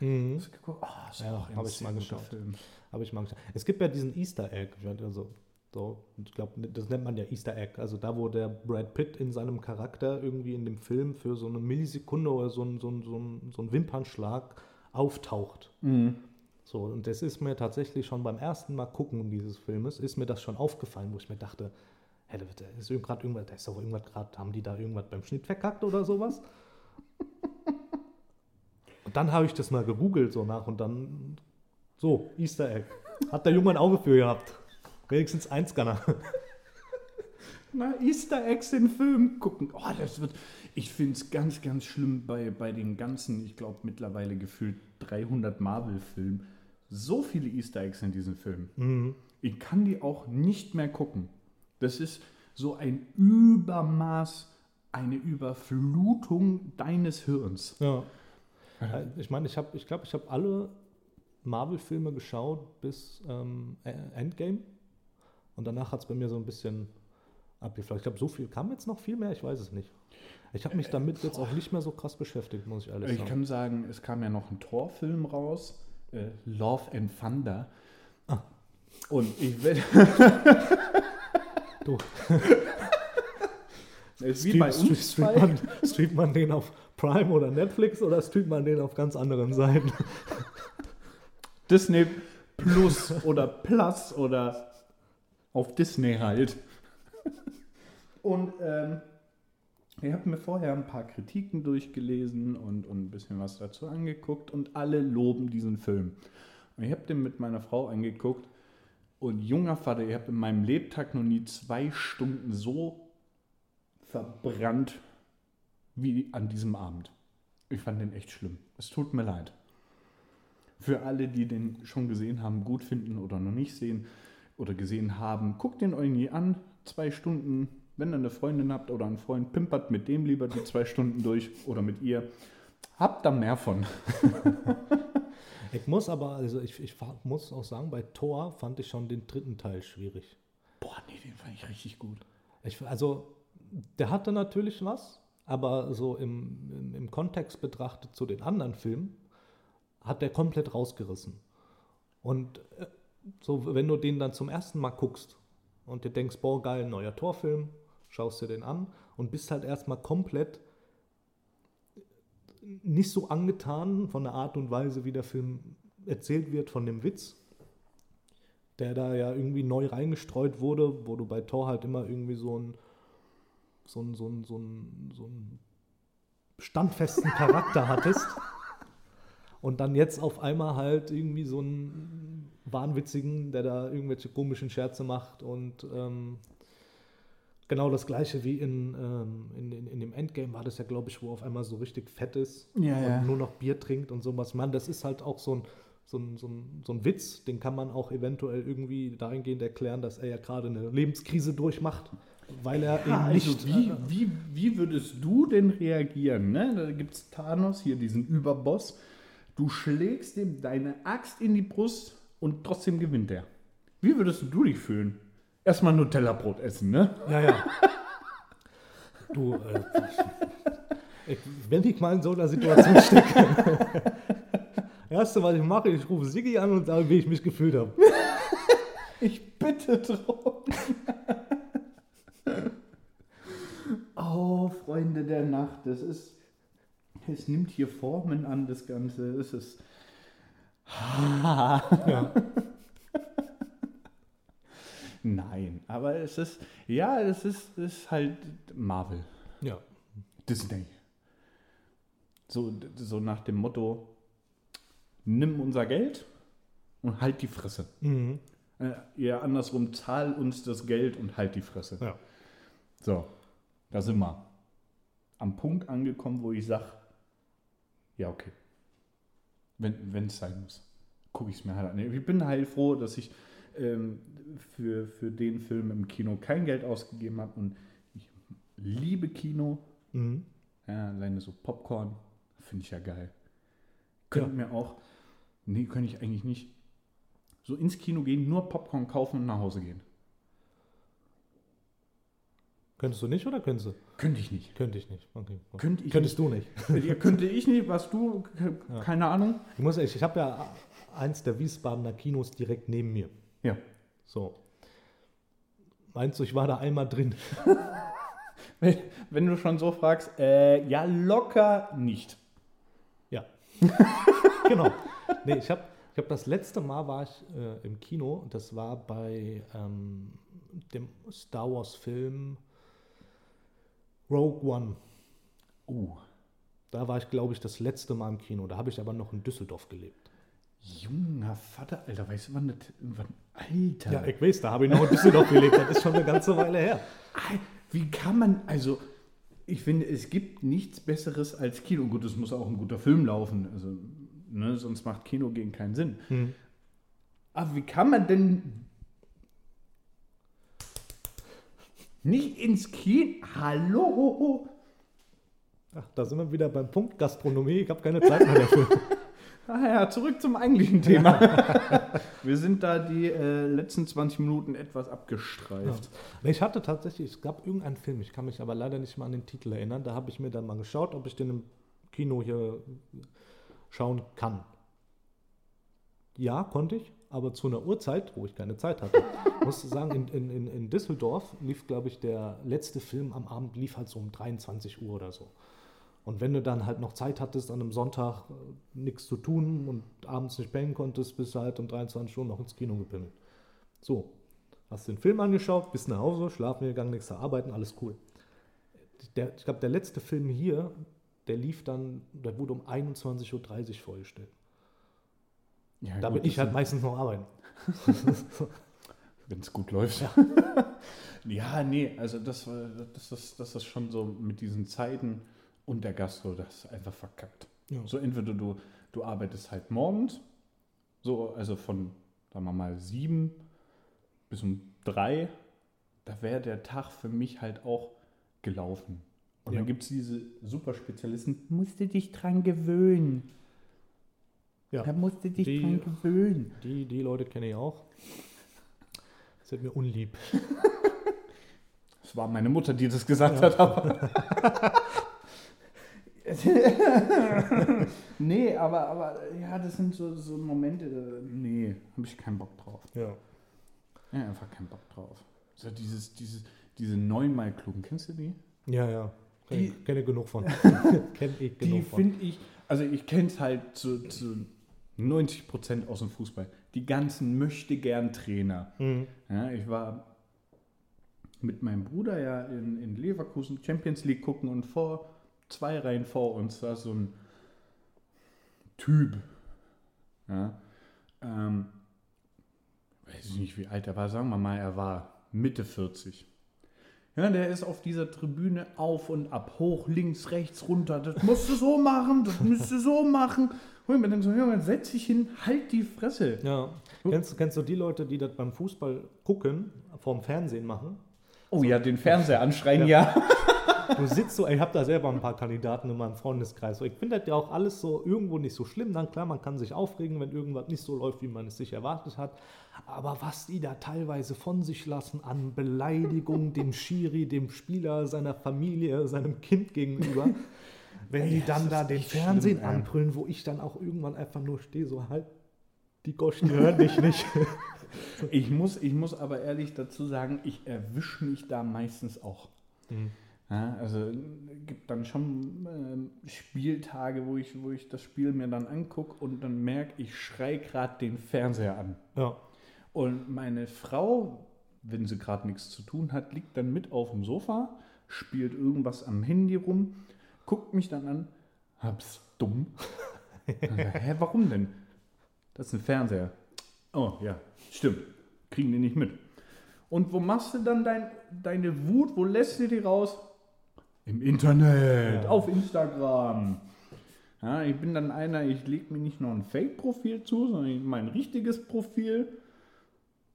Mhm. Hast du geguckt? Oh, ist Ja, auch ein hab ich mal geschaut. Habe ich mal geschaut. Es gibt ja diesen Easter Egg. Also, so, ich glaube, das nennt man ja Easter Egg. Also da, wo der Brad Pitt in seinem Charakter irgendwie in dem Film für so eine Millisekunde oder so ein, so ein, so ein, so ein Wimpernschlag auftaucht. Mhm. So, und das ist mir tatsächlich schon beim ersten Mal gucken dieses Filmes, ist mir das schon aufgefallen, wo ich mir dachte, hä, da ist gerade irgendwas, da ist doch irgendwas gerade, haben die da irgendwas beim Schnitt verkackt oder sowas? Dann habe ich das mal gegoogelt so nach und dann, so, Easter Egg. Hat der Junge ein Auge für gehabt. Wenigstens ein Scanner. Na, Easter Eggs in Filmen gucken. Oh, das wird. Ich finde es ganz, ganz schlimm bei, bei den ganzen, ich glaube mittlerweile gefühlt 300 Marvel-Filmen. So viele Easter Eggs in diesen Filmen. Mhm. Ich kann die auch nicht mehr gucken. Das ist so ein Übermaß, eine Überflutung deines Hirns. Ja. Äh, Ich meine, ich habe, ich glaube, ich habe alle Marvel-Filme geschaut bis ähm, E- Endgame. Und danach hat es bei mir so ein bisschen abgeflacht. Ich glaube, so viel kam jetzt noch viel mehr, ich weiß es nicht. Ich habe mich damit jetzt auch nicht mehr so krass beschäftigt, muss ich ehrlich Ich sagen. kann sagen, es kam ja noch ein Torfilm raus, äh, Love and Thunder. Ah. Und ich will. Du. Es ist wie bei Stream- uns streamt, man, streamt man den auf Prime oder Netflix oder streamt man den auf ganz anderen Seiten? Disney Plus oder Plus oder auf Disney halt. Und ähm, ich habe mir vorher ein paar Kritiken durchgelesen und, und ein bisschen was dazu angeguckt und alle loben diesen Film. Und ich habe den mit meiner Frau angeguckt und junger Vater, ich habe in meinem Lebtag noch nie zwei Stunden so verbrannt wie an diesem Abend. Ich fand den echt schlimm. Es tut mir leid. Für alle, die den schon gesehen haben, gut finden oder noch nicht sehen oder gesehen haben, guckt den euch nie an. Zwei Stunden, wenn ihr eine Freundin habt oder einen Freund, pimpert mit dem lieber die zwei Stunden durch oder mit ihr. Habt da mehr von. Ich muss aber, also ich, ich muss auch sagen, bei Thor fand ich schon den dritten Teil schwierig. Boah, nee, den fand ich richtig gut. Ich, also, der hatte natürlich was, aber so im, im, im Kontext betrachtet zu den anderen Filmen hat der komplett rausgerissen. Und äh, so, wenn du den dann zum ersten Mal guckst und dir denkst, boah, geil, neuer Torfilm, schaust dir den an und bist halt erstmal komplett nicht so angetan von der Art und Weise, wie der Film erzählt wird, von dem Witz, der da ja irgendwie neu reingestreut wurde, wo du bei Thor halt immer irgendwie so ein so ein, so ein, so ein, so ein standfesten Charakter hattest und dann jetzt auf einmal halt irgendwie so einen Wahnwitzigen, der da irgendwelche komischen Scherze macht und ähm, genau das gleiche wie in, ähm, in, in, in dem Endgame war das ja, glaube ich, wo auf einmal so richtig fett ist Ja, und ja. nur noch Bier trinkt und sowas. Man, das ist halt auch so ein, so, ein, so, ein, so ein Witz, den kann man auch eventuell irgendwie dahingehend erklären, dass er ja gerade eine Lebenskrise durchmacht, weil er Ja, eben nicht. also wie, wie, wie würdest du denn reagieren? Ne? Da gibt es Thanos, hier diesen Überboss. Du schlägst ihm deine Axt in die Brust und trotzdem gewinnt er. Wie würdest du dich fühlen? Erstmal Nutella-Brot essen, ne? Ja, ja. Du, äh, ich, wenn ich mal in so einer Situation stecke, erste, was ich mache, ich rufe Siggi an und sage, wie ich mich gefühlt habe. Ich bitte drum. oh, Freunde der Nacht, das ist. Es nimmt hier Formen an, das Ganze. Es ist. Ja. Nein, aber es ist. Ja, es ist, ist halt Marvel. ja. Disney. So, so nach dem Motto: Nimm unser Geld und halt die Fresse. Mhm. Äh, eher andersrum, zahl uns das Geld und halt die Fresse. Ja. So, da sind wir. Am Punkt angekommen, wo ich sage, ja, okay. Wenn es sein muss, gucke ich es mir halt an. Ich bin halt froh, dass ich ähm, für, für den Film im Kino kein Geld ausgegeben habe und ich liebe Kino. Mhm. Ja, alleine so Popcorn, finde ich ja geil. Könnte mir auch, nee, könnte ich eigentlich nicht, so ins Kino gehen, nur Popcorn kaufen und nach Hause gehen. Könntest du nicht oder könntest du? Könnte ich nicht. Könnte ich nicht. Okay. Könnte ich Könntest du nicht. Ja, könnte ich nicht, was du, ke- Ja. keine Ahnung. Ich muss echt, ich habe ja eins der Wiesbadener Kinos direkt neben mir. Ja. So. Meinst du, ich war da einmal drin? Wenn, wenn du schon so fragst, äh, ja, locker nicht. Ja. genau. Nee, ich habe ich hab das letzte Mal war ich äh, im Kino und das war bei ähm, dem Star Wars Film Rogue One. Uh, Da war ich, glaube ich, das letzte Mal im Kino. Da habe ich aber noch in Düsseldorf gelebt. junger Vater, Alter, weißt du, wann das, wann, Alter. Ja, ich weiß, da habe ich noch in Düsseldorf gelebt. Das ist schon eine ganze Weile her. Wie kann man, also, ich finde, es gibt nichts Besseres als Kino. Gut, es muss auch ein guter Film laufen, also, ne, sonst macht Kino gegen keinen Sinn. Hm. Aber wie kann man denn nicht ins Kino? Hallo? Ach, da sind wir wieder beim Punkt Gastronomie. Ich habe keine Zeit mehr dafür. Ah ja, zurück zum eigentlichen Thema. Wir sind da die äh, letzten 20 Minuten etwas abgestreift. Nee, Ich hatte tatsächlich, es gab irgendeinen Film, ich kann mich aber leider nicht mal an den Titel erinnern. Da habe ich mir dann mal geschaut, ob ich den im Kino hier schauen kann. Ja, konnte ich, aber zu einer Uhrzeit, wo ich keine Zeit hatte. Musste sagen, in, in, in, Düsseldorf lief, glaube ich, der letzte Film am Abend lief halt so um 23 Uhr oder so. Und wenn du dann halt noch Zeit hattest, an einem Sonntag äh, nichts zu tun und abends nicht pennen konntest, bist du halt um 23 Uhr noch ins Kino gepimmelt. So, hast den Film angeschaut, bist nach Hause, schlafen gegangen, nächste arbeiten, alles cool. Der, ich glaube, der letzte Film hier, der lief dann, der wurde um 21.30 Uhr vorgestellt. Ja, Da gut, bin ich das halt meistens noch arbeiten. wenn es gut läuft. Ja. nee, also das, das, ist, das ist schon so mit diesen Zeiten und der Gastro, das ist einfach verkackt. Ja. So entweder du, du arbeitest halt morgens, so, also von, sagen wir mal, sieben bis um drei, da wäre der Tag für mich halt auch gelaufen. Und Ja. dann gibt es diese Superspezialisten, musst du dich dran gewöhnen. Ja. Da musst du dich Die- dran gewöhnen. Die, die Leute kenne ich auch. Das wird mir unlieb. Es war meine Mutter, die das gesagt Ja. hat, aber. nee, aber, aber ja, das sind so, so Momente, da- nee, habe ich keinen Bock drauf. Ja. Ja, einfach keinen Bock drauf. So dieses, dieses, diese neunmal-Klugen, kennst du die? Ja, ja. Kenne Die- ich, kenn ich genug von. Kenne ich Die genug von. finde ich, also ich kenne es halt zu, zu 90 Prozent aus dem Fußball. Die ganzen möchte gern Trainer. Mhm. Ja, ich war mit meinem Bruder ja in, in Leverkusen Champions League gucken und vor zwei Reihen vor uns war so ein Typ. Ja, ähm, weiß ich nicht, wie alt er war, sagen wir mal, er war Mitte 40. Ja, der ist auf dieser Tribüne auf und ab, hoch, links, rechts, runter. Das musst du so machen, das musst du so machen. Und ich mir dann so, Junge, setz dich hin, halt die Fresse. Ja. Kennst, kennst du die Leute, die das beim Fußball gucken, vorm Fernsehen machen? Oh ja, den Fernseher anschreien, ja. Du sitzt so, ich habe da selber ein paar Kandidaten in meinem Freundeskreis. Ich finde das ja auch alles so irgendwo nicht so schlimm. Dann klar, man kann sich aufregen, wenn irgendwas nicht so läuft, wie man es sich erwartet hat. Aber was die da teilweise von sich lassen an Beleidigung dem Schiri, dem Spieler, seiner Familie, seinem Kind gegenüber, wenn die dann da den Fernsehen schlimm, anbrüllen, wo ich dann auch irgendwann einfach nur stehe, so halt, die Goschen hören dich nicht. Ich muss, ich muss aber ehrlich dazu sagen, ich erwische mich da meistens auch. Ja, also äh, gibt dann schon ähm, Spieltage, wo ich, wo ich das Spiel mir dann angucke und dann merke, ich schrei gerade den Fernseher an. Ja. Und meine Frau, wenn sie gerade nichts zu tun hat, liegt dann mit auf dem Sofa, spielt irgendwas am Handy rum, guckt mich dann an, hab's dumm. Dann sag ich, Hä, warum denn? Das ist ein Fernseher. Oh ja, stimmt. Kriegen die nicht mit. Und wo machst du dann dein, deine Wut? Wo lässt du die raus? Im Internet, Ja. auf Instagram. Ja, ich bin dann einer, ich lege mir nicht nur ein Fake-Profil zu, sondern mein richtiges Profil.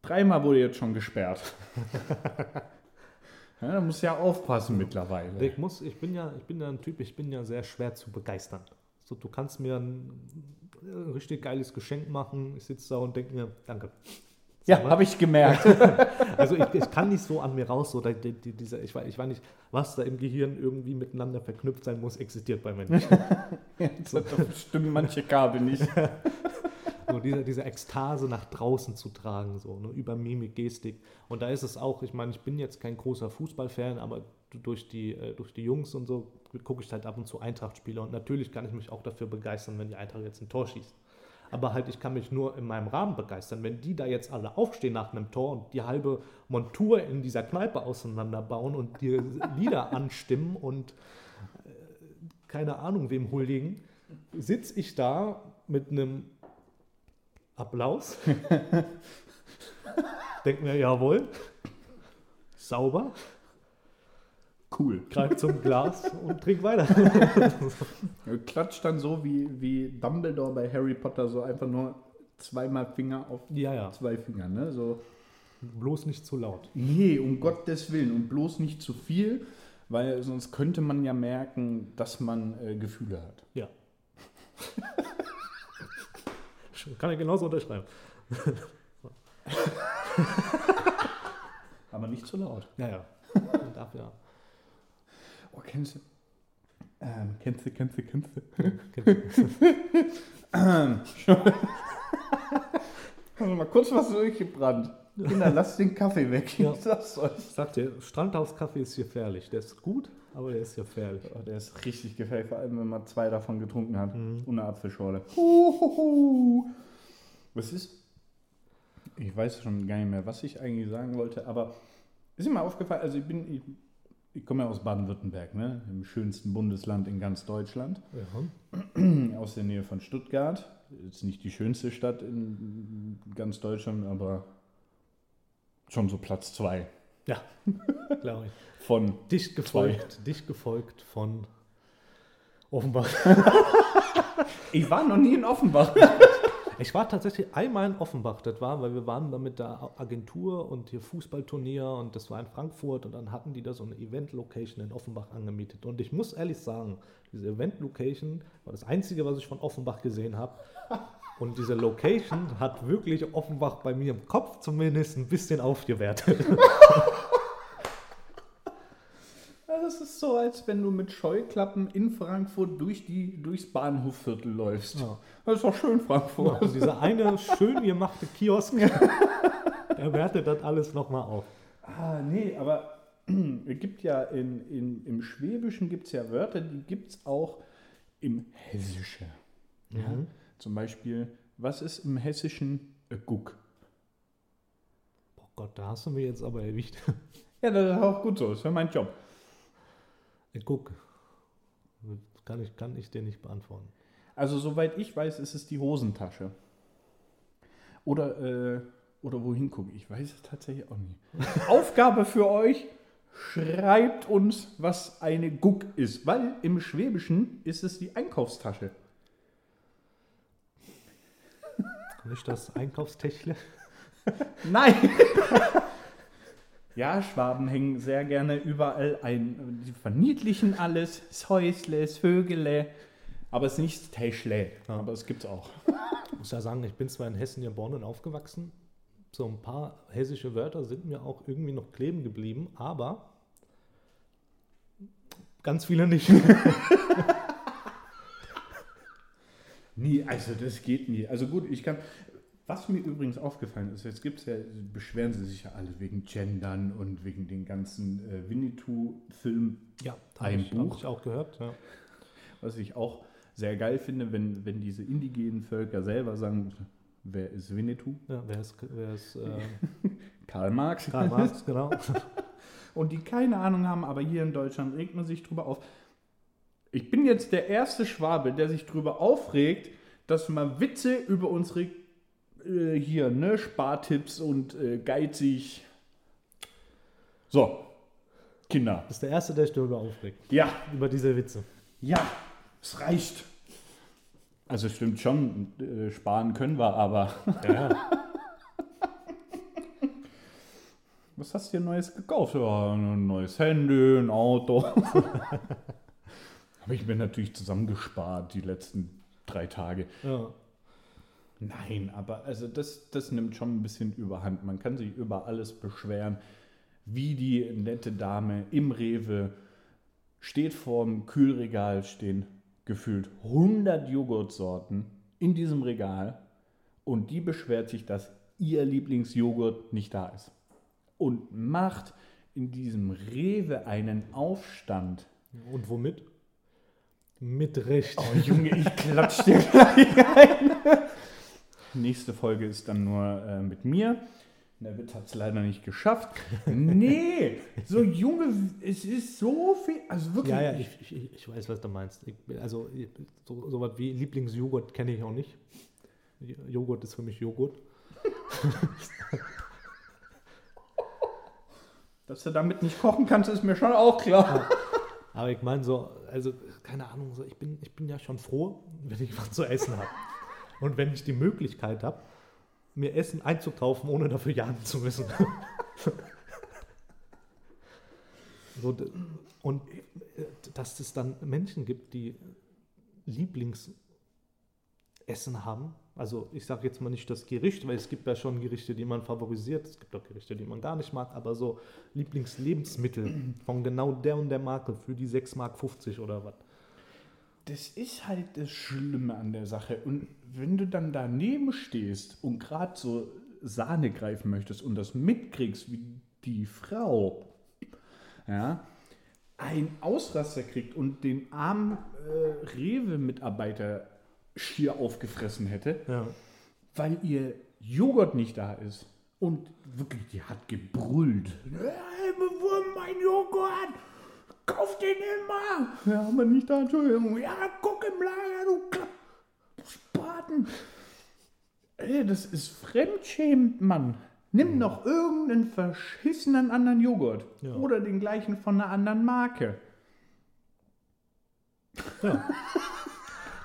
Dreimal wurde jetzt schon gesperrt. ja, da muss ja aufpassen mittlerweile. Ich muss, ich bin ja, ich bin ja ein Typ, ich bin ja sehr schwer zu begeistern. So, du kannst mir ein, ein richtig geiles Geschenk machen, ich sitze da und denke mir, danke. Ja, habe ich gemerkt. Also ich, ich kann nicht so an mir raus, so da, die, die, diese, ich, weiß, ich weiß nicht, was da im Gehirn irgendwie miteinander verknüpft sein muss, existiert bei mir nicht. Jetzt stimmen manche Kabel nicht. So diese, diese Ekstase nach draußen zu tragen, so ne, über Mimik, Gestik. Und da ist es auch, ich meine, ich bin jetzt kein großer Fußballfan, aber durch die, äh, durch die Jungs und so gucke ich halt ab und zu Eintracht-Spiele. Und natürlich kann ich mich auch dafür begeistern, wenn die Eintracht jetzt ein Tor schießt. Aber halt, ich kann mich nur in meinem Rahmen begeistern. Wenn die da jetzt alle aufstehen nach einem Tor und die halbe Montur in dieser Kneipe auseinanderbauen und die Lieder anstimmen und äh, keine Ahnung wem huldigen, sitze ich da mit einem Applaus. Denk mir, jawohl. Sauber. Cool. Greif zum Glas und trink weiter. Klatscht dann so wie, wie Dumbledore bei Harry Potter, so einfach nur zweimal Finger auf Ja, ja. zwei Finger, ne? So, Bloß nicht zu laut. nee, um Gottes Willen und bloß nicht zu viel, weil sonst könnte man ja merken, dass man äh, Gefühle hat. Ja. Kann ich genauso unterschreiben. Aber nicht zu laut. Ja, ja. Man darf ja. Oh, kennst du? Ähm, kennst du, kennst du, kennst du? Also mal kurz was durchgebrannt. Kinder, lasst den Kaffee weg. Ja. Ich sag's euch. Ich sag dir, Strandhauskaffee ist gefährlich. Der ist gut, aber der ist gefährlich. Oh, der ist richtig gefährlich, vor allem wenn man zwei davon getrunken hat. Mhm. Und eine Apfelschorle. Huhuhu. Was ist? Ich weiß schon gar nicht mehr, was ich eigentlich sagen wollte, aber ist mir mal aufgefallen, also ich bin, ich, ich komme ja aus Baden-Württemberg, ne? Im schönsten Bundesland in ganz Deutschland. Ja. aus der Nähe von Stuttgart. Ist nicht die schönste Stadt in ganz Deutschland, aber schon so Platz zwei Ja, glaube ich. von. Dicht gefolgt, dicht gefolgt von Offenbach. Ich war noch nie in Offenbach. Ich war tatsächlich einmal in Offenbach, das war, weil wir waren da mit der Agentur und hier Fußballturnier und das war in Frankfurt und dann hatten die da so eine Event-Location in Offenbach angemietet. Und ich muss ehrlich sagen, diese Event-Location war das Einzige, was ich von Offenbach gesehen habe. Und diese Location hat wirklich Offenbach bei mir im Kopf zumindest ein bisschen aufgewertet. Ja, das ist so, als wenn du mit Scheuklappen in Frankfurt durch die, durchs Bahnhofviertel läufst. Ja. Das ist doch schön, Frankfurt. Und dieser eine schön gemachte Kiosk, der wertet das alles nochmal auf. Ah, nee, aber es gibt ja in, in, im Schwäbischen gibt es ja Wörter, die gibt es auch im Hessischen. Ja? Mhm. Zum Beispiel, was ist im Hessischen äh, Guck? Oh Gott, da hast du mir jetzt aber erwischt. Ja, das ist auch gut so, das ist ja mein Job. Guck. Kann ich, kann ich dir nicht beantworten. Also soweit ich weiß, ist es die Hosentasche. Oder, äh, oder wohin gucke ich? weiß es tatsächlich auch nicht. Aufgabe für euch, schreibt uns, was eine Guck ist. Weil im Schwäbischen ist es die Einkaufstasche. Nicht das Einkaufstächle? Nein! ja, Schwaben hängen sehr gerne überall ein. Die verniedlichen alles. Das Vögele. Aber es ist nicht das Täschle. Ja. Aber es gibt's auch. Ich muss ja sagen, ich bin zwar in Hessen geboren und aufgewachsen. So ein paar hessische Wörter sind mir auch irgendwie noch kleben geblieben, aber ganz viele nicht. Nie, also das geht nie. Also gut, ich kann. Was mir übrigens aufgefallen ist, jetzt gibt es ja, beschweren sie sich ja alle wegen Gendern und wegen den ganzen äh, Winnetou-Filmen, Ja, Ein ich, Buch. Ich auch gehört. Ja. was ich auch sehr geil finde, wenn, wenn diese indigenen Völker selber sagen, wer ist Winnetou? Ja, wer ist, wer ist äh, Karl Marx. Karl Marx, genau. Und die keine Ahnung haben, aber hier in Deutschland regt man sich drüber auf. Ich bin jetzt der erste Schwabe, der sich drüber aufregt, dass man Witze über unsere äh, hier, ne, Spartipps und äh, geizig. So, Kinder. Das ist der Erste, der sich darüber aufregt. Ja, Über diese Witze. ja, es reicht. Also stimmt schon, äh, sparen können wir, aber Ja, ja. was hast du dir Neues gekauft? Ja, ein neues Handy, ein Auto. Habe ich mir natürlich zusammengespart die letzten drei Tage. ja. Nein, aber also das, das nimmt schon ein bisschen überhand. Man kann sich über alles beschweren, wie die nette Dame im Rewe steht vorm Kühlregal, stehen gefühlt 100 Joghurtsorten in diesem Regal und die beschwert sich, dass ihr Lieblingsjoghurt nicht da ist. Und macht in diesem Rewe einen Aufstand. Und womit? Mit Recht. Oh Junge, ich klatsch dir gleich ein. Nächste Folge ist dann nur äh, mit mir. David hat es leider nicht geschafft. Nee, so Junge, es ist so viel. Also wirklich. Ja, ja, ich, ich, ich weiß, was du meinst. Ich, also so, so was wie Lieblingsjoghurt kenne ich auch nicht. Joghurt ist für mich Joghurt. Dass du damit nicht kochen kannst, ist mir schon auch klar. Aber ich meine so, also keine Ahnung, so, ich, bin, ich bin ja schon froh, wenn ich was zu essen habe. Und wenn ich die Möglichkeit habe, mir Essen einzukaufen, ohne dafür jagen zu müssen. so, und äh, dass es dann Menschen gibt, die Lieblingsessen haben. Also ich sage jetzt mal nicht das Gericht, weil es gibt ja schon Gerichte, die man favorisiert. Es gibt auch Gerichte, die man gar nicht mag, aber so Lieblingslebensmittel von genau der und der Marke für die 6,50 Mark oder was. Das ist halt das Schlimme an der Sache. Und wenn du dann daneben stehst und gerade so Sahne greifen möchtest und das mitkriegst, wie die Frau ja, einen Ausraster kriegt und den armen äh, Rewe-Mitarbeiter schier aufgefressen hätte, Ja. weil ihr Joghurt nicht da ist. Und wirklich, die hat gebrüllt. Hey, wo mein Joghurt? Kauf den immer! Ja, haben wir nicht da, Entschuldigung. Ja, guck im Lager, du Klapp- Spaten. Ey, das ist fremdschämend, Mann. Nimm noch irgendeinen verschissenen anderen Joghurt. Ja. Oder den gleichen von einer anderen Marke. ja.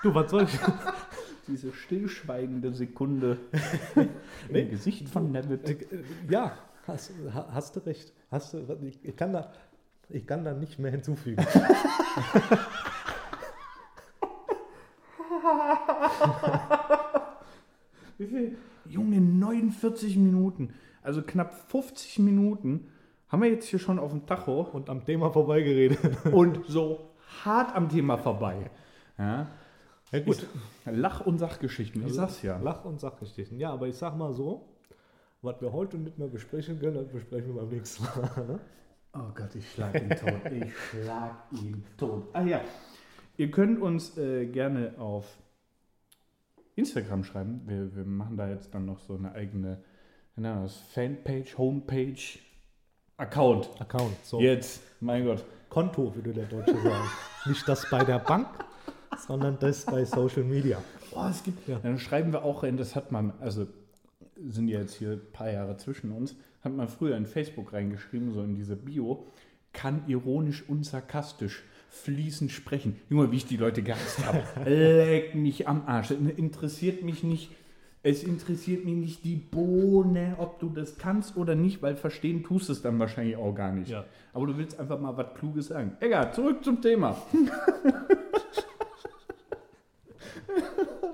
Du, was soll ich? Diese stillschweigende Sekunde im Gesicht von David. Äh, Ja, hast, ha- hast du recht. Hast du, ich, ich, kann da, ich kann da nicht mehr hinzufügen. Wie viel? Junge, 49 Minuten. Also knapp 50 Minuten haben wir jetzt hier schon auf dem Tacho Und am Thema vorbeigeredet. und so hart am Thema vorbei. Ja? Ja, Ich, Lach- und Sachgeschichten, ich sag's ja. Lach- und Sachgeschichten. Ja, aber ich sag mal so, was wir heute nicht mehr besprechen können, das besprechen wir beim nächsten Mal. Ne? Oh Gott, ich schlag ihn tot. Ich schlag ihn tot. Ah ja, ihr könnt uns äh, gerne auf Instagram schreiben. Wir, wir machen da jetzt dann noch so eine eigene das? Fanpage, Homepage, Account. Account. So. Jetzt, mein Gott. Konto, würde der Deutsche sagen. Nicht das bei der Bank, sondern das bei Social Media. Boah, es gibt, Ja. dann schreiben wir auch in, das hat man, also sind ja jetzt hier ein paar Jahre zwischen uns, hat man früher in Facebook reingeschrieben, so in diese Bio, kann ironisch und sarkastisch fließend sprechen. Junge, wie ich die Leute gehasst habe. Leck mich am Arsch. Interessiert mich nicht. Es interessiert mich nicht die Bohne, ob du das kannst oder nicht, weil verstehen tust es dann wahrscheinlich auch gar nicht. Ja. Aber du willst einfach mal was Kluges sagen. Egal, zurück zum Thema.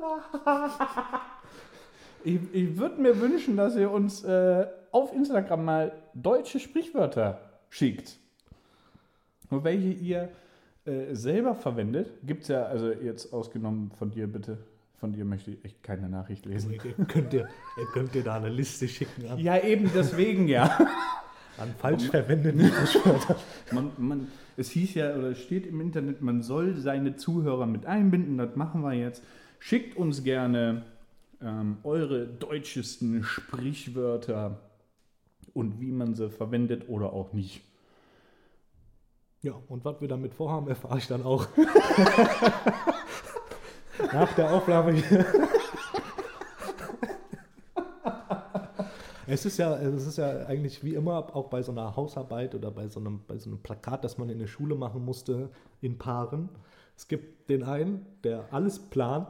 Ich, ich würde mir wünschen, dass ihr uns äh, auf Instagram mal deutsche Sprichwörter schickt. Und welche ihr äh, selber verwendet. Gibt es ja, also jetzt ausgenommen von dir bitte. Von dir möchte ich echt keine Nachricht lesen. Ihr könnt, ihr, ihr könnt ihr da eine Liste schicken an, Ja, eben deswegen ja. an falsch verwendeten Sprichwörter. Man, man, es hieß ja, oder es steht im Internet, man soll seine Zuhörer mit einbinden. Das machen wir jetzt. Schickt uns gerne ähm, eure deutschesten Sprichwörter und wie man sie verwendet oder auch nicht. Ja, und was wir damit vorhaben, erfahre ich dann auch. Nach der Aufnahme. Es ist, ja, es ist ja eigentlich wie immer, auch bei so einer Hausarbeit oder bei so, einem, bei so einem Plakat, das man in der Schule machen musste, in Paaren. Es gibt den einen, der alles plant.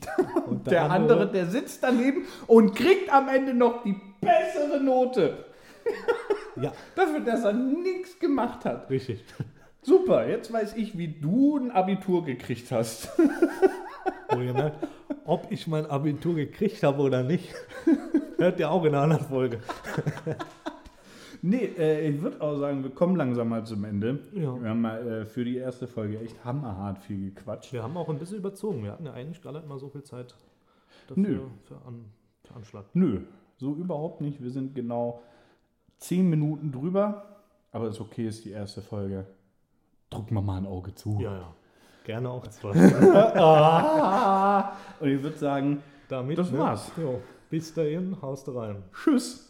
Und Der andere, der sitzt daneben und kriegt am Ende noch die bessere Note. Ja, Dafür, dass er nichts gemacht hat. richtig. Super, jetzt weiß ich, wie du ein Abitur gekriegt hast. Wo ihr merkt, ob ich mein Abitur gekriegt habe oder nicht, hört ihr auch in einer anderen Folge. Nee, äh, ich würde auch sagen, wir kommen langsam mal zum Ende. Ja. Wir haben mal äh, für die erste Folge echt hammerhart viel gequatscht. Wir haben auch ein bisschen überzogen. Wir hatten ja eigentlich gar nicht mal so viel Zeit dafür Nö. für An Veranschlag. Nö, so überhaupt nicht. Wir sind genau zehn Minuten drüber, aber ist okay, ist die erste Folge. Drucken wir mal ein Auge zu. Ja, ja. Gerne auch zwei. Ah, und ich würde sagen, Damit, Das war's. Jo, bis dahin, haust rein. Tschüss.